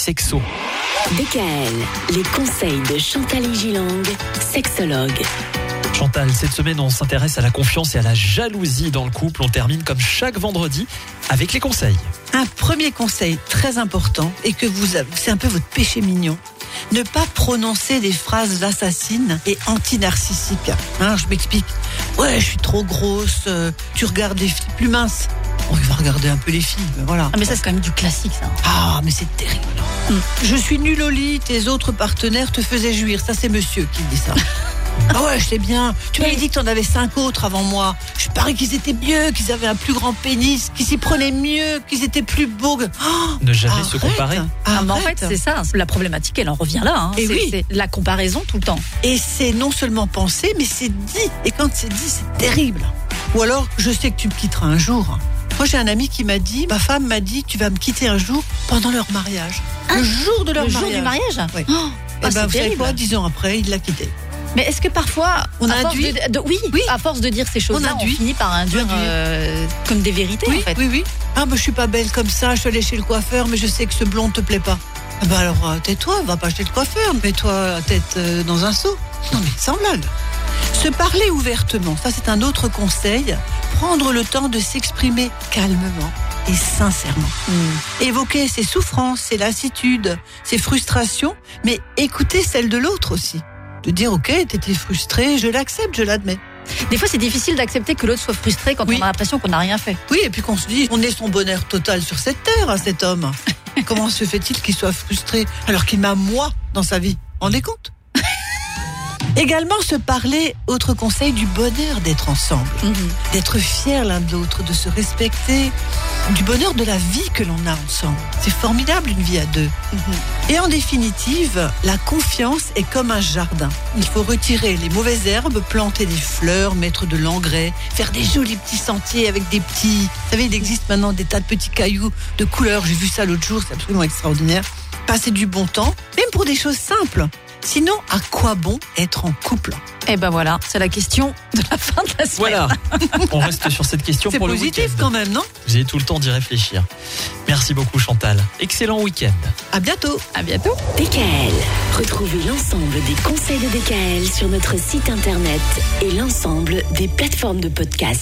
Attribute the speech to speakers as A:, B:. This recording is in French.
A: Sexo.
B: DKL, les conseils de Chantal Gilang, sexologue.
A: Chantal, cette semaine, on s'intéresse à la confiance et à la jalousie dans le couple. On termine comme chaque vendredi avec les conseils.
C: Un premier conseil très important et que vous avez, c'est un peu votre péché mignon. Ne pas prononcer des phrases assassines et anti-narcissiques. Hein, je m'explique. Ouais, je suis trop grosse. euh, tu regardes les filles plus minces. On va regarder un peu les filles. mais Voilà.
D: Ah mais ça c'est quand même du classique ça.
C: Ah, mais c'est terrible. Je suis nulle au lit, tes autres partenaires te faisaient jouir. Ça, c'est monsieur qui dit ça. Ah ouais, je sais bien. Tu m'avais dit que t'en avais cinq autres avant moi. Je parie qu'ils étaient mieux, qu'ils avaient un plus grand pénis, qu'ils s'y prenaient mieux, qu'ils étaient plus beaux. que- Oh,
A: Ne jamais se comparer.
D: Ah, mais en fait c'est ça, la problématique elle en revient là. hein.
C: Et oui.
D: c'est la comparaison tout le temps.
C: Et c'est non seulement pensé, mais c'est dit. Et quand c'est dit, c'est terrible. Ou alors, je sais que tu me quitteras un jour. Moi, j'ai un ami qui m'a dit, ma femme m'a dit, tu vas me quitter un jour pendant leur mariage. le jour de leur
D: le jour
C: mariage.
D: du mariage
C: Oui.
D: Oh,
C: Et
D: ah,
C: ben, vous savez quoi Dix ans après, il l'a quitté.
D: Mais est-ce que parfois,
C: On
D: à force
C: induit
D: de, de- oui,
C: Oui.
D: à force de dire ces choses-là, on,
C: induit.
D: finit par induire euh, comme des vérités
C: Oui,
D: en fait.
C: oui, oui. Ah, je suis pas belle comme ça, je suis allée chez le coiffeur, mais je sais que ce blond te plaît pas. Ah bah alors, euh, tais-toi, va pas chez le coiffeur, mets-toi la tête euh, dans un seau. Non, mais sans blague. Se parler ouvertement, ça c'est un autre conseil. Prendre le temps de s'exprimer calmement et sincèrement.
D: Hmm.
C: Évoquer ses souffrances, ses lassitudes, ses frustrations, mais écouter celles de l'autre aussi. De dire, ok, t'étais frustré, je l'accepte, je l'admets.
D: Des fois c'est difficile d'accepter que l'autre soit frustré quand
C: Oui.
D: on a l'impression qu'on n'a rien fait.
C: Oui, et puis qu'on se dit, on est son bonheur total sur cette terre, à cet homme. Comment se fait-il qu'il soit frustré alors qu'il m'a moi dans sa vie? On est compte Également se parler, autre conseil, du bonheur d'être ensemble, d'être fiers l'un de l'autre, de se respecter, du bonheur de la vie que l'on a ensemble. C'est formidable une vie à deux. Et en définitive, la confiance est comme un jardin. Il faut retirer les mauvaises herbes, planter des fleurs, mettre de l'engrais, faire des jolis petits sentiers avec des petits... Vous savez, il existe maintenant des tas de petits cailloux de couleurs. J'ai vu ça l'autre jour, c'est absolument extraordinaire. Passer du bon temps, même pour des choses simples. Sinon, à quoi bon être en couple?
D: Et ben voilà, c'est la question de la fin de la semaine.
A: Voilà. On reste sur cette question pour le
C: positif quand même, non?
A: Vous avez tout le temps d'y réfléchir. Merci beaucoup Chantal. Excellent week-end.
C: À bientôt
D: À bientôt.
B: DKL, retrouvez l'ensemble des conseils de DKL sur notre site internet et l'ensemble des plateformes de podcast.